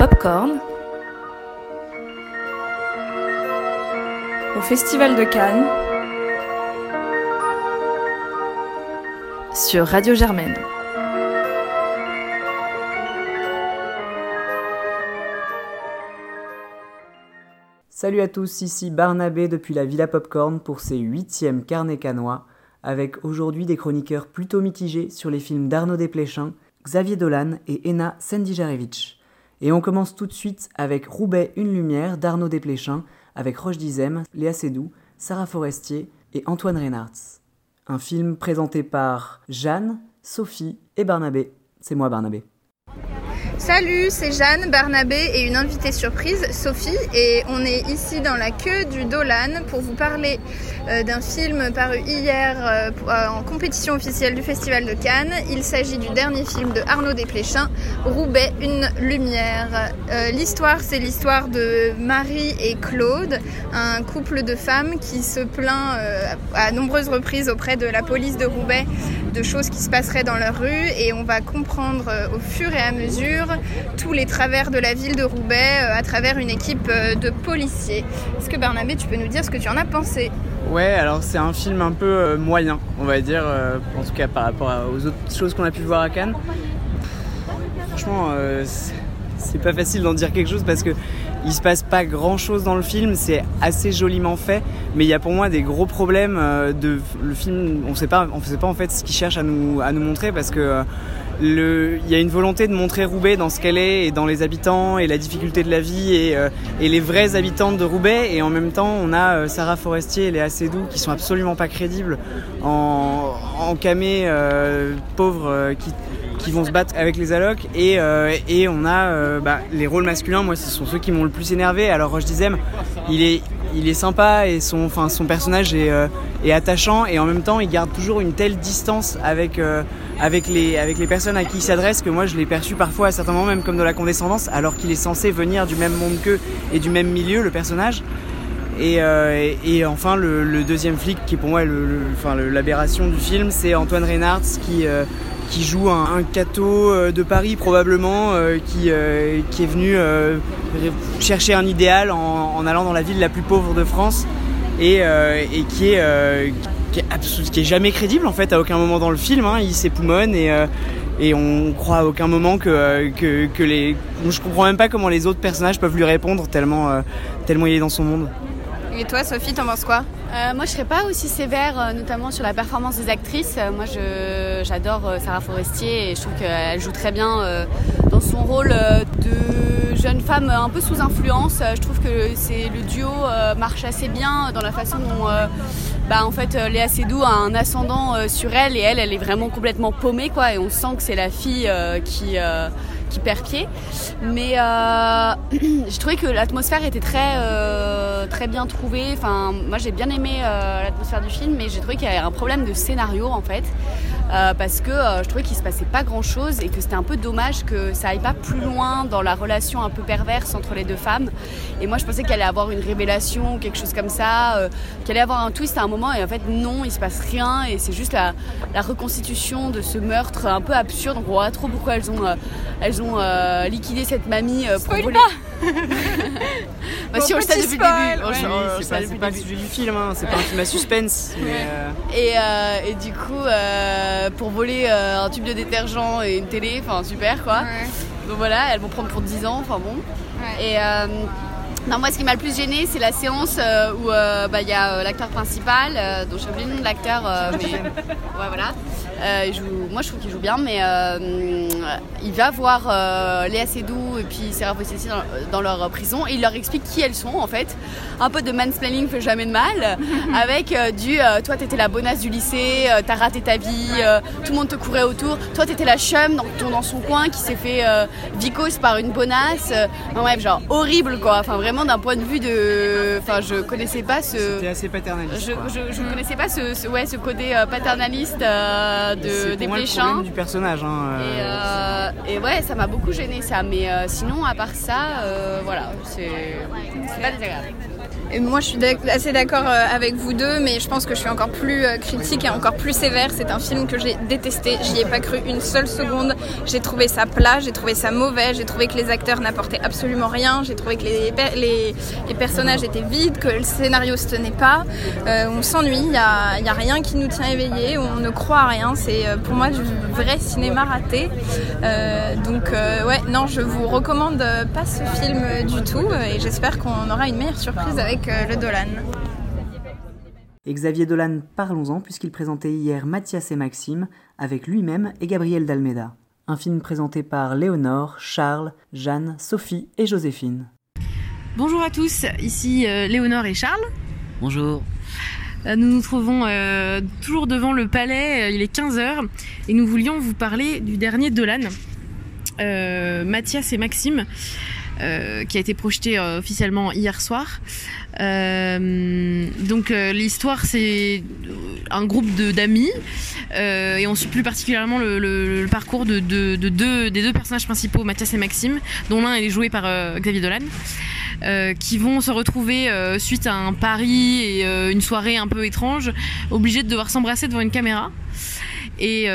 Popcorn au Festival de Cannes sur Radio Germaine. Salut à tous, ici Barnabé depuis la Villa Popcorn pour ces huitièmes carnets canois, avec aujourd'hui des chroniqueurs plutôt mitigés sur les films d'Arnaud Desplechin, Xavier Dolan et Ena Sendijarevich. Et on commence tout de suite avec Roubaix Une Lumière d'Arnaud Desplechin, avec Roche Dizem, Léa Seydoux, Sarah Forestier et Antoine Reynards. Un film présenté par Jeanne, Sophie et Barnabé. C'est moi Barnabé. Salut, c'est Jeanne, Barnabé et une invitée surprise, Sophie, et on est ici dans la queue du Dolan pour vous parler euh, d'un film paru hier euh, euh, en compétition officielle du Festival de Cannes. Il s'agit du dernier film de Arnaud Desplechin, Roubaix, une lumière. l'histoire, c'est l'histoire de Marie et Claude, un couple de femmes qui se plaint à nombreuses reprises auprès de la police de Roubaix de choses qui se passeraient dans leur rue et on va comprendre au fur et à mesure tous les travers de la ville de Roubaix à travers une équipe de policiers. Est-ce que Barnabé, tu peux nous dire ce que tu en as pensé? Ouais, alors c'est un film un peu euh, moyen, on va dire, euh, en tout cas par rapport aux autres choses qu'on a pu voir à Cannes. Franchement, euh, c'est pas facile d'en dire quelque chose parce que il se passe pas grand chose dans le film, c'est assez joliment fait, mais il y a pour moi des gros problèmes de le film. On sait pas, on sait pas en fait ce qu'il cherche à nous à nous montrer parce que il y a une volonté de montrer Roubaix dans ce qu'elle est et dans les habitants et la difficulté de la vie et, euh, les vraies habitantes de Roubaix. Et en même temps on a euh, Sarah Forestier et Léa Seydoux qui sont absolument pas crédibles en, en camé euh, pauvres qui, vont se battre avec les allocs. Et, et on a bah, les rôles masculins. Moi ce sont ceux qui m'ont le plus énervé. Alors Roche Dizem il est il est sympa et son, personnage est, est, attachant et en même temps il garde toujours une telle distance avec, avec les, personnes à qui il s'adresse que moi je l'ai perçu parfois à certains moments même comme de la condescendance alors qu'il est censé venir du même monde qu'eux et du même milieu le personnage. Et, euh, enfin le, deuxième flic qui est pour moi l'aberration du film c'est Antoine Reynards qui, euh, qui joue un, un cateau euh, de Paris probablement qui, qui est venu chercher un idéal en, allant dans la ville la plus pauvre de France et, et qui est qui est, qui est jamais crédible en fait à aucun moment dans le film. Hein. Il s'époumonne et, euh, et on croit à aucun moment que, euh, que, les. Je comprends même pas comment les autres personnages peuvent lui répondre tellement, euh, tellement il est dans son monde. Et toi, Sophie, t'en penses quoi? Moi, je serais pas aussi sévère, notamment sur la performance des actrices. moi, j'adore Sarah Forestier et je trouve qu'elle joue très bien dans son rôle de jeune femme un peu sous influence. Je trouve que c'est le duo marche assez bien dans la façon dont bah, en fait euh, Léa Seydoux a un ascendant euh, sur elle et elle elle est vraiment complètement paumée quoi et on sent que c'est la fille euh, qui qui perd pied. Mais euh, j'ai trouvé que l'atmosphère était très, très bien trouvée. Enfin, moi j'ai bien aimé l'atmosphère du film, mais j'ai trouvé qu'il y avait un problème de scénario en fait. Euh, parce que euh, je trouvais qu'il se passait pas grand chose et que c'était un peu dommage que ça aille pas plus loin dans la relation un peu perverse entre les deux femmes. Et moi je pensais qu'elle allait avoir une révélation ou quelque chose comme ça, euh, qu'elle allait avoir un twist à un moment et en fait non, il se passe rien et c'est juste la, reconstitution de ce meurtre un peu absurde. On voit trop pourquoi elles ont, elles ont liquidé cette mamie pour voler. Bah, si on le sait depuis le début. c'est pas, pas le sujet du film, hein. c'est pas un film à suspense. et, et, du coup, euh, pour voler euh, un tube de détergent et une télé, enfin super quoi. Donc voilà, elles vont prendre pour 10 ans, enfin bon. Et euh, non, moi ce qui m'a le plus gêné, c'est la séance où bah, il y a l'acteur principal, dont j'ai oublié le nom de l'acteur, mais ouais voilà. Euh, moi, je trouve qu'il joue bien, mais euh, il va voir euh, Léa Seydoux et puis Sarah Possessi dans, dans, leur prison et il leur explique qui elles sont en fait. Un peu de mansplaining fait jamais de mal, avec du toi t'étais la bonasse du lycée, t'as raté ta vie, tout le monde te courait autour, toi t'étais la chum dans, dans son coin qui s'est fait vicose par une bonasse. bref, genre horrible quoi. Enfin, vraiment d'un point de vue de. Enfin, je connaissais pas ce. C'était assez paternaliste. Je, je, je, connaissais pas ce, ouais, ce côté paternaliste de, des le du personnage. Hein, euh. et, et, ouais, ça m'a beaucoup gêné ça. Mais euh, sinon, à part ça, euh, voilà, c'est pas désagréable. Et moi, je suis assez d'accord euh, avec vous deux, mais je pense que je suis encore plus euh, critique et encore plus sévère. C'est un film que j'ai détesté. J'y ai pas cru une seule seconde. J'ai trouvé ça plat, j'ai trouvé ça mauvais, j'ai trouvé que les acteurs n'apportaient absolument rien, j'ai trouvé que les, personnages étaient vides, que le scénario se tenait pas. Euh, on s'ennuie, il n'y a, rien qui nous tient éveillés, on ne croit à rien. C'est pour moi du vrai cinéma raté. Donc, ouais, non, je vous recommande pas ce film du tout et j'espère qu'on aura une meilleure surprise avec euh, le Dolan. Xavier Dolan, parlons-en, puisqu'il présentait hier Mathias et Maxime, avec lui-même et Gabriel Dalmeda. Un film présenté par Léonore, Charles, Jeanne, Sophie et Joséphine. Bonjour à tous, ici euh, Léonore et Charles. Bonjour. Euh, nous nous trouvons toujours devant le palais, il est 15h, et nous voulions vous parler du dernier Dolan, Mathias et Maxime. Qui a été projeté officiellement hier soir. Euh, donc euh, l'histoire c'est un groupe d'amis euh, et on suit plus particulièrement le, parcours de, de, de, deux, des deux personnages principaux, Mathias et Maxime, dont l'un est joué par euh, Xavier Dolan. Euh, qui vont se retrouver euh, suite à un pari et une soirée un peu étrange, obligés de devoir s'embrasser devant une caméra. Et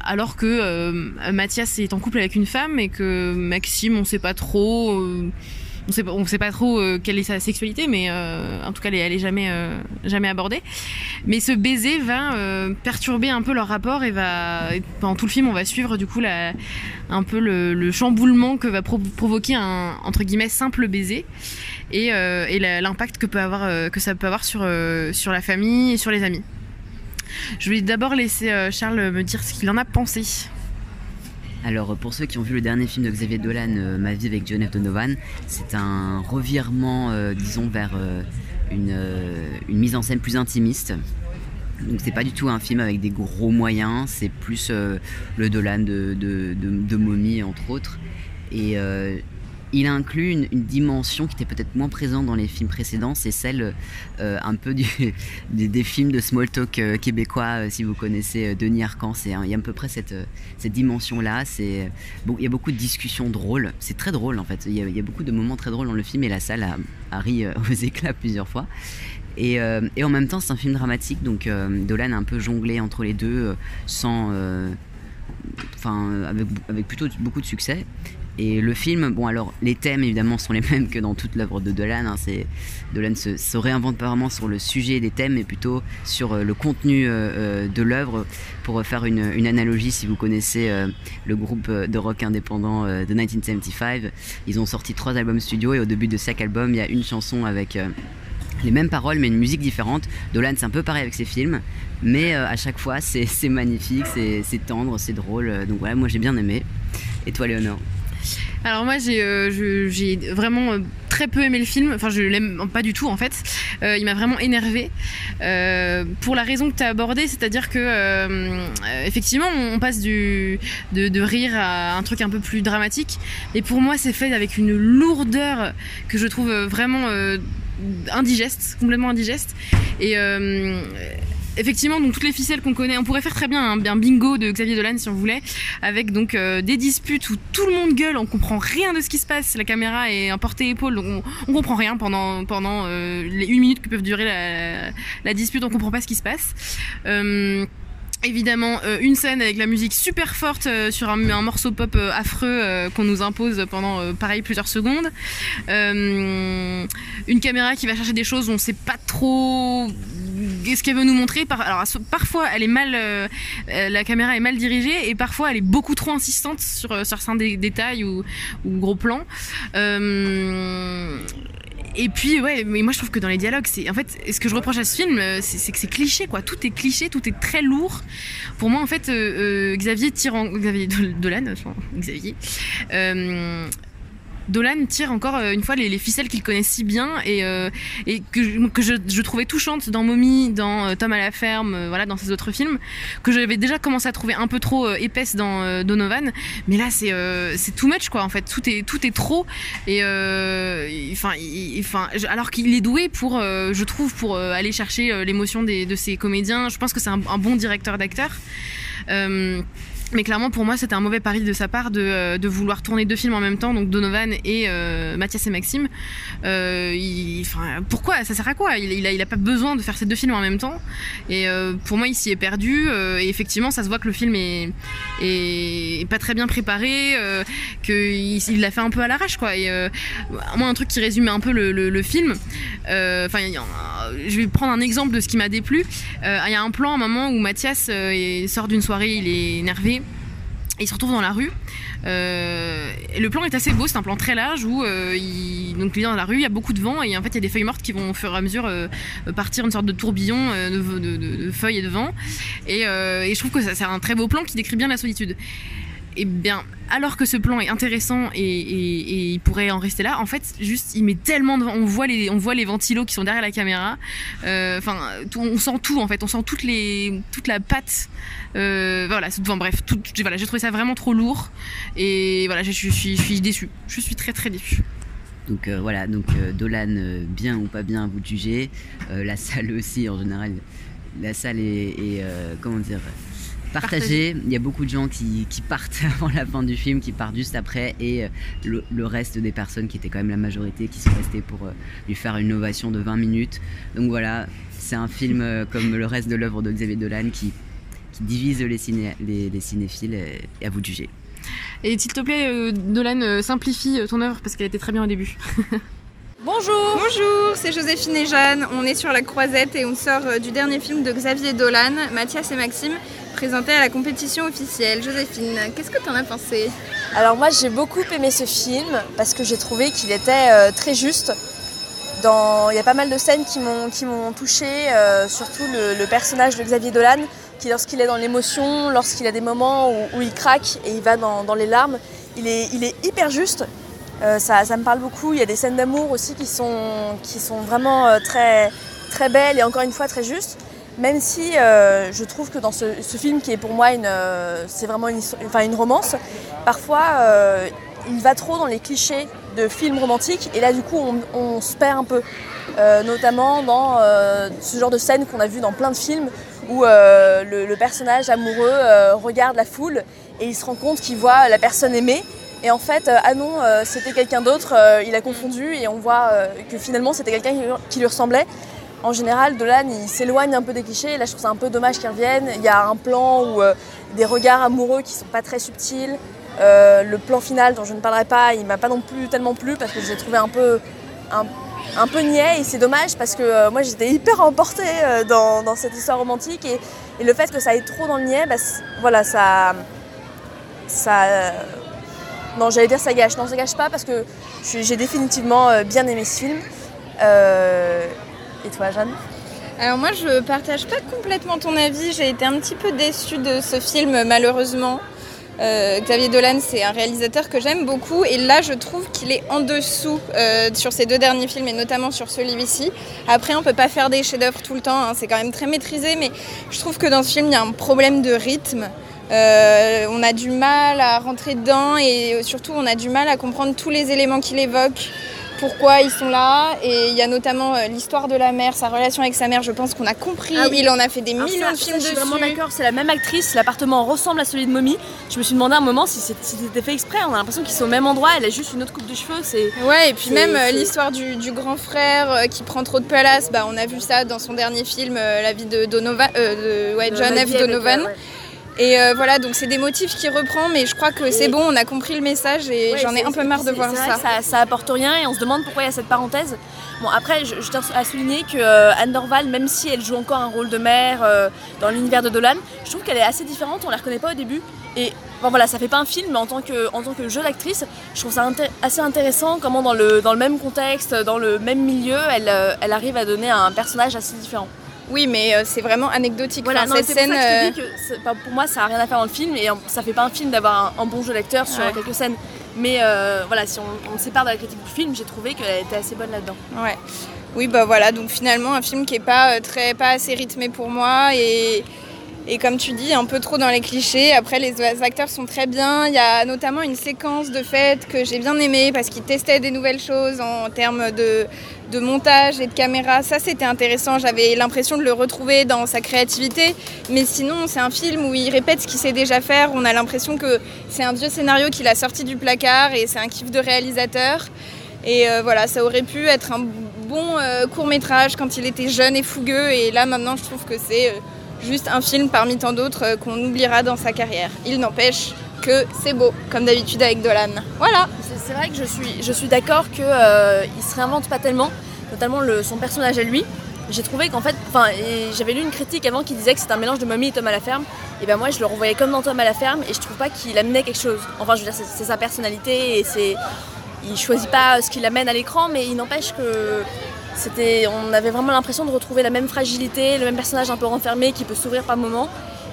alors que Mathias est en couple avec une femme et que Maxime, on sait pas trop on sait, sait pas trop euh, quelle est sa sexualité, mais euh, en tout cas, elle elle est jamais, euh, jamais abordée. Mais ce baiser va perturber un peu leur rapport et va, pendant tout le film, on va suivre du coup un peu le, le chamboulement que va provoquer un entre guillemets simple baiser et, et l'impact que peut avoir, que ça peut avoir sur, sur la famille et sur les amis. Je vais d'abord laisser Charles me dire ce qu'il en a pensé. Alors pour ceux qui ont vu le dernier film de Xavier Dolan, euh, Ma vie avec John F. Donovan, c'est un revirement, euh, disons, vers euh, une, mise en scène plus intimiste. Donc c'est pas du tout un film avec des gros moyens, c'est plus le Dolan de, de, Mommy entre autres. Il inclut une, dimension qui était peut-être moins présente dans les films précédents, c'est celle euh, un peu des, films de small talk euh, québécois, euh, si vous connaissez Denis Arcan, il y a à peu près cette, cette dimension-là. Il y a beaucoup de discussions drôles, c'est très drôle en fait. Il y, a, beaucoup de moments très drôles dans le film et la salle a, ri aux éclats plusieurs fois. Et, en même temps, c'est un film dramatique, donc Dolan a un peu jonglé entre les deux sans enfin avec, plutôt beaucoup de succès. Et le film, bon alors les thèmes évidemment sont les mêmes que dans toute l'œuvre de Dolan. Hein, c'est Dolan se, se, réinvente pas vraiment sur le sujet des thèmes, mais plutôt sur euh, le contenu euh, de l'œuvre. Pour faire une, analogie, si vous connaissez euh, le groupe de rock indépendant de 1975, ils ont sorti trois albums studio et au début de chaque album, il y a une chanson avec les mêmes paroles mais une musique différente. Dolan c'est un peu pareil avec ses films, mais à chaque fois c'est magnifique, c'est tendre, c'est drôle. Donc voilà, moi j'ai bien aimé. Et toi Léonore? Alors moi j'ai euh, vraiment euh, très peu aimé le film, enfin je l'aime pas du tout en fait. Euh, il m'a vraiment énervé pour la raison que tu as abordée, c'est-à-dire que effectivement on passe de, rire à un truc un peu plus dramatique, et pour moi c'est fait avec une lourdeur que je trouve vraiment indigeste, complètement indigeste. Effectivement, donc toutes les ficelles qu'on connaît, on pourrait faire très bien un, un, bingo de Xavier Dolan si on voulait, avec donc euh, des disputes où tout le monde gueule, on comprend rien de ce qui se passe, la caméra est en portée-épaule, donc on, comprend rien pendant euh, les une minute que peuvent durer la, dispute, on comprend pas ce qui se passe. Euh, Évidemment, une scène avec la musique super forte sur un, un, morceau pop affreux qu'on nous impose pendant, pareil, plusieurs secondes. une caméra qui va chercher des choses, on sait pas trop ce qu'elle veut nous montrer. Alors, parfois, elle est mal, la caméra est mal dirigée et parfois, elle est beaucoup trop insistante sur, sur certains dé détails ou, gros plans. Et puis, ouais, mais moi je trouve que dans les dialogues, c'est en fait, ce que je reproche à ce film, c'est que c'est cliché, quoi. Tout est cliché, tout est très lourd. Pour moi, en fait, euh, euh, Xavier tire. Xavier Dolan, Xavier. Euh, Dolan tire encore euh, une fois les, les ficelles qu'il connaît si bien et, euh, que, je, trouvais touchante dans Mommy, dans euh, Tom à la ferme, voilà, dans ses autres films, que j'avais déjà commencé à trouver un peu trop euh, épaisse dans Donovan, mais là c'est c'est too much quoi en fait, tout est trop et enfin alors qu'il est doué pour je trouve pour aller chercher l'émotion de ses comédiens, je pense que c'est un, un, bon directeur d'acteurs. Mais clairement, pour moi, c'était un mauvais pari de sa part de, euh, de, vouloir tourner deux films en même temps, donc Donovan et euh, Mathias et Maxime. Euh, il, pourquoi? Ça sert à quoi? Il, il, a, il a pas besoin de faire ces deux films en même temps. Et euh, pour moi, il s'y est perdu. Et effectivement, ça se voit que le film est, pas très bien préparé, qu'il il l'a fait un peu à l'arrache, quoi. Et moi, un truc qui résume un peu le, film. Enfin, je vais prendre un exemple de ce qui m'a déplu. Il y a un plan, un moment où Mathias sort d'une soirée, il est énervé il se retrouve dans la rue. Euh, le plan est assez beau, c'est un plan très large où euh, il, donc est dans la rue, il y a beaucoup de vent et en fait il y a des feuilles mortes qui vont au fur et à mesure euh, partir une sorte de tourbillon de, feuilles et de vent. Et, et je trouve que c'est un très beau plan qui décrit bien la solitude. Et bien, alors que ce plan est intéressant et, il pourrait en rester là, en fait, juste, il met tellement de... On voit les, on voit les ventilos qui sont derrière la caméra. Enfin, euh, on sent tout, en fait. On sent toutes les, toute la patte. Euh, voilà, enfin, bref, voilà, j'ai trouvé ça vraiment trop lourd. Et voilà, je, suis, je suis déçue. Je suis très, très déçue. Donc euh, voilà, donc euh, Dolan, bien ou pas bien, vous de juger. la salle aussi, en général, la salle est, est comment dire, partagée. Il y a beaucoup de gens qui, qui, partent avant la fin du film, qui partent juste après, et le, le, reste des personnes qui étaient quand même la majorité, qui sont restées pour lui faire une ovation de 20 minutes. Donc voilà, c'est un film comme le reste de l'œuvre de Xavier Dolan qui, qui divise les, ciné, les, les cinéphiles, et, à vous de juger. Et s'il te plaît, euh, euh, simplifie ton œuvre parce qu'elle était très bien au début. Bonjour Bonjour, c'est Joséphine et Jeanne. On est sur la croisette et on sort euh, du dernier film de Xavier Dolan, Mathias et Maxime, présenté à la compétition officielle. Joséphine, qu'est-ce que tu en as pensé? Alors moi j'ai beaucoup aimé ce film parce que j'ai trouvé qu'il était euh, très juste. Il y a pas mal de scènes qui m'ont touché, euh, surtout le, personnage de Xavier Dolan, qui lorsqu'il est dans l'émotion, lorsqu'il a des moments où, il craque et il va dans, les larmes, il est, il est hyper juste. Euh, ça, me parle beaucoup. Il y a des scènes d'amour aussi qui sont, qui sont vraiment très, très belles et encore une fois très justes. Même si euh, je trouve que dans ce, film qui est pour moi une, c'est vraiment une, enfin une romance, parfois il va trop dans les clichés de films romantiques et là du coup on, se perd un peu. notamment dans ce genre de scène qu'on a vu dans plein de films où le, personnage amoureux regarde la foule et il se rend compte qu'il voit la personne aimée et en fait, euh, ah non, euh, c'était quelqu'un d'autre, euh, il a confondu et on voit que finalement c'était quelqu'un qui lui ressemblait. En général, Dolan, il s'éloigne un peu des clichés. Là, je trouve ça un peu dommage qu'il revienne. Il y a un plan où des regards amoureux qui sont pas très subtils. le plan final, dont je ne parlerai pas, il m'a pas non plus tellement plu parce que je l'ai trouvé un peu, un, peu niais. Et c'est dommage parce que moi, j'étais hyper emportée dans, cette histoire romantique. Et, le fait que ça aille trop dans le niais, bah, voilà, ça. ça non, j'allais dire ça gâche. Non, ça gâche pas parce que j'ai définitivement euh, bien aimé ce film. Et toi, Jeanne alors moi je partage pas complètement ton avis, j'ai été un petit peu déçue de ce film malheureusement. Euh, Xavier Dolan c'est un réalisateur que j'aime beaucoup et là je trouve qu'il est en dessous euh, sur ses deux derniers films et notamment sur celui-ci. Après on peut pas faire des chefs-d'œuvre tout le temps, hein, c'est quand même très maîtrisé mais je trouve que dans ce film il y a un problème de rythme. Euh, on a du mal à rentrer dedans et surtout on a du mal à comprendre tous les éléments qu'il évoque, pourquoi ils sont là. Et il y a notamment euh, l'histoire de la mère, sa relation avec sa mère, je pense qu'on a compris. Ah oui. Il en a fait des Alors millions de films dessus. Je suis vraiment d'accord, c'est la même actrice, l'appartement ressemble à celui de Mommy. Je me suis demandé un moment si c'était fait exprès, on a l'impression qu'ils sont au même endroit, elle a juste une autre coupe de cheveux. Ouais, et puis même euh, l'histoire du, du, grand frère euh, qui prend trop de place, bah, on a vu ça dans son dernier film, La vie de Donovan, de ouais, John F. Donovan. Avec, ouais. Et euh, voilà, donc c'est des motifs qui reprend, mais je crois que c'est bon, on a compris le message et ouais, j'en ai un peu marre de voir ça. ça. ça. apporte rien et on se demande pourquoi il y a cette parenthèse. Bon, après, je, je tiens à souligner que euh, Anne Dorval, même si elle joue encore un rôle de mère euh, dans l'univers de Dolan, je trouve qu'elle est assez différente, on la reconnaît pas au début. Et bon, voilà, ça fait pas un film, mais en tant que, en tant que jeu d'actrice, je trouve ça assez intéressant comment dans le, dans le même contexte, dans le même milieu, elle, elle arrive à donner un personnage assez différent. Oui, mais euh, c'est vraiment anecdotique. Voilà, enfin, non, cette scène. Pour, ça que je te dis que pour moi, ça n'a rien à faire dans le film et ça fait pas un film d'avoir un, un, bon jeu d'acteur sur ouais. quelques scènes. Mais euh, voilà, si on, on sépare de la critique du film, j'ai trouvé qu'elle était assez bonne là-dedans. Ouais. Oui, bah voilà, donc finalement, un film qui est pas euh, très, pas assez rythmé pour moi et. Et comme tu dis, un peu trop dans les clichés. Après, les acteurs sont très bien. Il y a notamment une séquence de fête que j'ai bien aimée parce qu'ils testaient des nouvelles choses en termes de, de montage et de caméra. Ça, c'était intéressant. J'avais l'impression de le retrouver dans sa créativité. Mais sinon, c'est un film où il répète ce qu'il sait déjà faire. On a l'impression que c'est un vieux scénario qu'il a sorti du placard et c'est un kiff de réalisateur. Et euh, voilà, ça aurait pu être un bon euh, court métrage quand il était jeune et fougueux. Et là, maintenant, je trouve que c'est euh, juste un film parmi tant d'autres qu'on oubliera dans sa carrière. Il n'empêche c'est beau, comme d'habitude avec Dolan. Voilà. C'est vrai que je suis, je suis d'accord qu'il euh, se réinvente pas tellement, notamment son personnage à lui. J'ai trouvé qu'en fait, enfin, j'avais lu une critique avant qui disait que c'était un mélange de Mommy et Tom à la ferme. Et ben moi, je le revoyais comme dans Tom à la ferme et je trouve pas qu'il amenait quelque chose. Enfin, je veux dire, c'est sa personnalité et c'est, il choisit pas ce qu'il amène à l'écran, mais il n'empêche que c'était, on avait vraiment l'impression de retrouver la même fragilité, le même personnage un peu renfermé qui peut s'ouvrir par moments.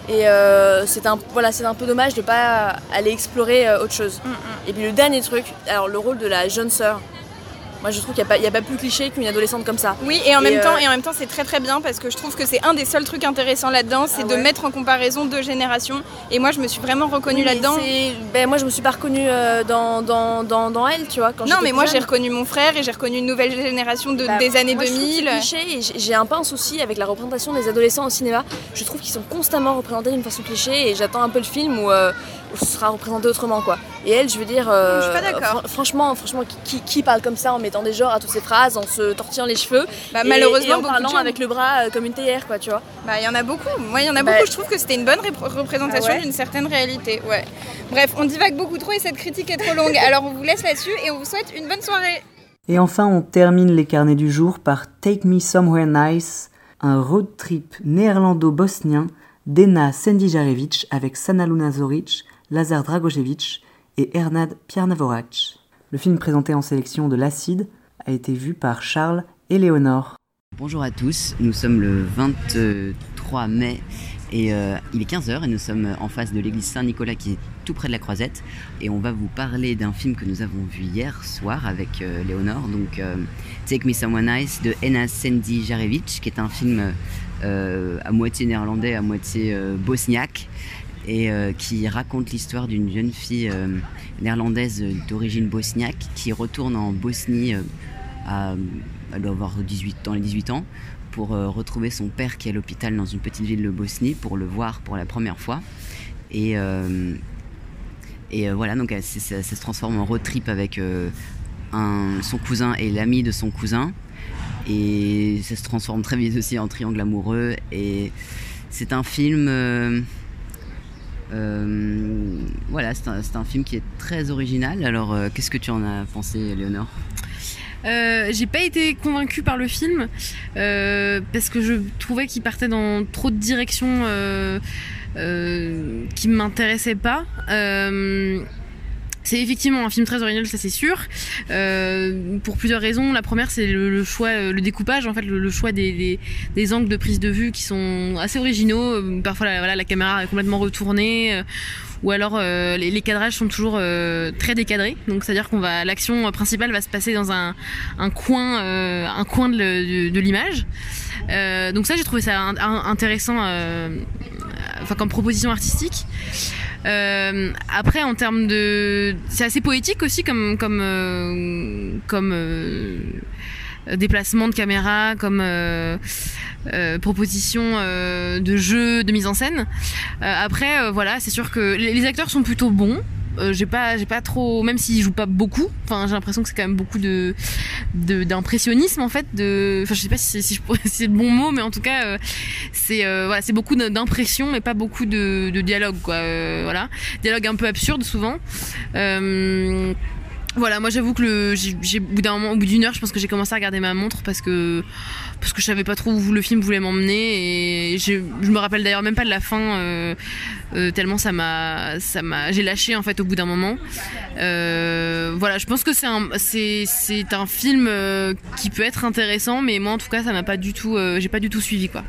Et euh, c'est un, voilà, un peu dommage de ne pas aller explorer euh, autre chose. Mm, mm. Et puis le dernier truc, alors le rôle de la jeune sœur, moi, je trouve qu'il n'y a, pas plus cliché qu'une adolescente comme ça. Oui, et en, même, temps, euh, et en même temps, c'est très très bien parce que je trouve que c'est un des seuls trucs intéressants là-dedans, c'est Ah de mettre en comparaison deux générations. Et moi, je me suis vraiment reconnue Oui, là-dedans. Ben, moi, je me suis pas reconnue euh, dans, dans, dans, dans elle, tu vois. Quand Non, mais moi, j'ai reconnu mon frère et j'ai reconnu une nouvelle génération de, Bah, des années moi, je trouve que 2000. c'est cliché et j'ai- un peu un souci avec la représentation des adolescents au cinéma. Je trouve qu'ils sont constamment représentés d'une façon cliché et j'attends un peu le film où, euh, où ce sera représenté autrement quoi. Et elle, je veux dire, Je suis pas d'accord. fran- franchement, franchement, qui, qui parle comme ça en mettant des genres à toutes ces phrases, en se tortillant les cheveux, Bah, et- malheureusement, et en beaucoup parlant avec le bras euh, comme une théière quoi, tu vois. Bah, il y en a beaucoup. Moi, il y en a Bah, beaucoup. Je trouve que c'était une bonne représentation Ah ouais d'une certaine réalité. Ouais. Bref, on divague beaucoup trop et cette critique est trop longue. Alors, on vous laisse là-dessus et on vous souhaite une bonne soirée. Et enfin, on termine les carnets du jour par Take Me Somewhere Nice, un road trip néerlando-bosnien d'Ena Sendijarevic avec Sana Luna Zoric, Lazar Dragojevic et Ernad Pjarnavorac. Le film présenté en sélection de l'Acide a été vu par Charles et Léonore. Bonjour à tous, nous sommes le 23 mai et euh, il est 15h et nous sommes en face de l'église Saint-Nicolas qui est tout près de la Croisette et on va vous parler d'un film que nous avons vu hier soir avec euh, Léonore, donc euh, Take Me Somewhere Nice de Ena Sendi Jarevic qui est un film à moitié néerlandais, à moitié bosniaque et euh, qui raconte l'histoire d'une jeune fille euh, néerlandaise d'origine bosniaque qui retourne en Bosnie euh, à, elle doit avoir 18, dans les 18 ans pour retrouver son père qui est à l'hôpital dans une petite ville de Bosnie pour le voir pour la première fois. Et, et voilà, donc ça, se transforme en road trip avec son cousin et l'ami de son cousin. Et ça se transforme très vite aussi en triangle amoureux. Et c'est un film. Euh, voilà, c'est un, film qui est très original. Alors, euh, qu'est-ce que tu en as pensé, Léonore Euh, j'ai pas été convaincue par le film parce que je trouvais qu'il partait dans trop de directions qui m'intéressaient pas. C'est effectivement un film très original, ça c'est sûr, euh, pour plusieurs raisons. La première, c'est le, choix, euh, le découpage, en fait, le, choix des, angles de prise de vue qui sont assez originaux. Euh, Parfois, la, voilà, la caméra est complètement retournée. euh, ou alors les, cadrages sont toujours très décadrés donc c'est à dire qu'on va l'action principale va se passer dans un, coin un coin de, l'image donc ça j'ai trouvé ça intéressant enfin comme proposition artistique Euh, après en termes de c'est assez poétique aussi comme comme euh, comme euh, déplacement de caméra comme euh, euh, proposition euh, de jeu de mise en scène après, voilà, c'est sûr que les acteurs sont plutôt bons. Euh, j'ai pas, j'ai pas trop, même s'ils jouent pas beaucoup. Enfin, j'ai l'impression que c'est quand même beaucoup de, d'impressionnisme en fait. De, enfin, je sais pas si, c'est- si, c'est le bon mot, mais en tout cas, euh, c'est, euh, voilà, c'est beaucoup d'impression, mais pas beaucoup de, de dialogue, quoi. Voilà, dialogue un peu absurde souvent. Voilà, moi j'avoue que le, au bout d'une heure, je pense que j'ai commencé à regarder ma montre parce que parce que je savais pas trop où le film voulait m'emmener et je, me rappelle d'ailleurs même pas de la fin euh, euh, tellement ça m'a ça m'a j'ai lâché en fait au bout d'un moment. Euh, voilà, je pense que c'est un c'est un film qui peut être intéressant, mais moi en tout cas ça m'a pas du tout j'ai pas du tout suivi quoi.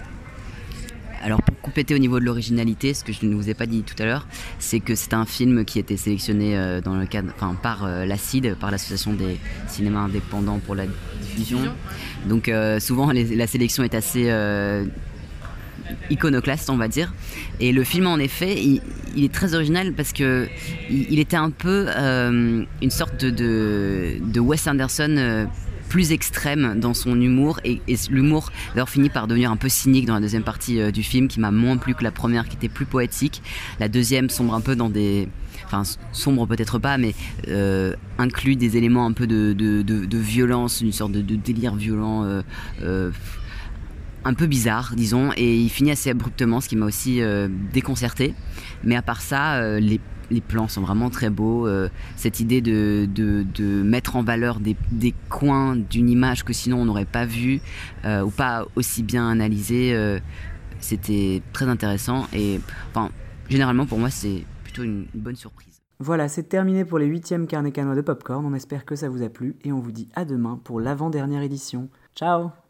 Alors pour compléter au niveau de l'originalité, ce que je ne vous ai pas dit tout à l'heure, c'est que c'est un film qui a été sélectionné euh, dans le cadre, enfin par euh, l'ACID, par l'association des cinémas indépendants pour la diffusion. Donc euh, souvent les- la sélection est assez euh, iconoclaste, on va dire. Et le film, en effet, il, il est très original parce que il, il était un peu euh, une sorte de, de, de Wes Anderson plus extrême dans son humour et, l'humour d'ailleurs finit par devenir un peu cynique dans la deuxième partie euh, du film qui m'a moins plu que la première qui était plus poétique. La deuxième sombre un peu dans des enfin sombre peut-être pas, mais euh, inclut des éléments un peu de, violence, une sorte de, délire violent. Euh, un peu bizarre, disons, et il finit assez abruptement, ce qui m'a aussi déconcerté. Mais à part ça, les les plans sont vraiment très beaux. Euh, cette idée de, de, mettre en valeur des, des coins d'une image que sinon on n'aurait pas vu euh, ou pas aussi bien analysé, euh, c'était très intéressant. Et enfin, généralement pour moi, c'est plutôt une, bonne surprise. Voilà, c'est terminé pour les huitièmes carnets canois de Popcorn. On espère que ça vous a plu et on vous dit à demain pour l'avant-dernière édition. Ciao